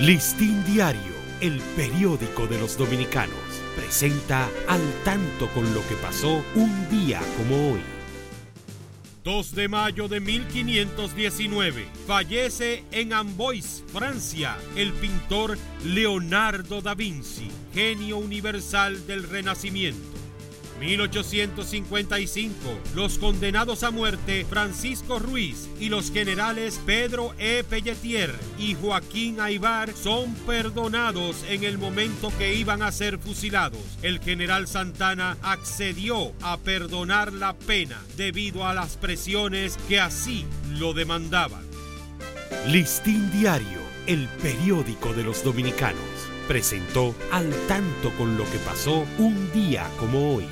Listín Diario, el periódico de los dominicanos, presenta al tanto con lo que pasó un día como hoy. 2 de mayo de 1519 fallece en Amboise, Francia, el pintor Leonardo da Vinci, genio universal del Renacimiento. 1855, los condenados a muerte Francisco Ruiz y los generales Pedro E. Pelletier y Joaquín Aibar son perdonados en el momento que iban a ser fusilados. El general Santana accedió a perdonar la pena debido a las presiones que así lo demandaban. Listín Diario, el periódico de los dominicanos, presentó al tanto con lo que pasó un día como hoy.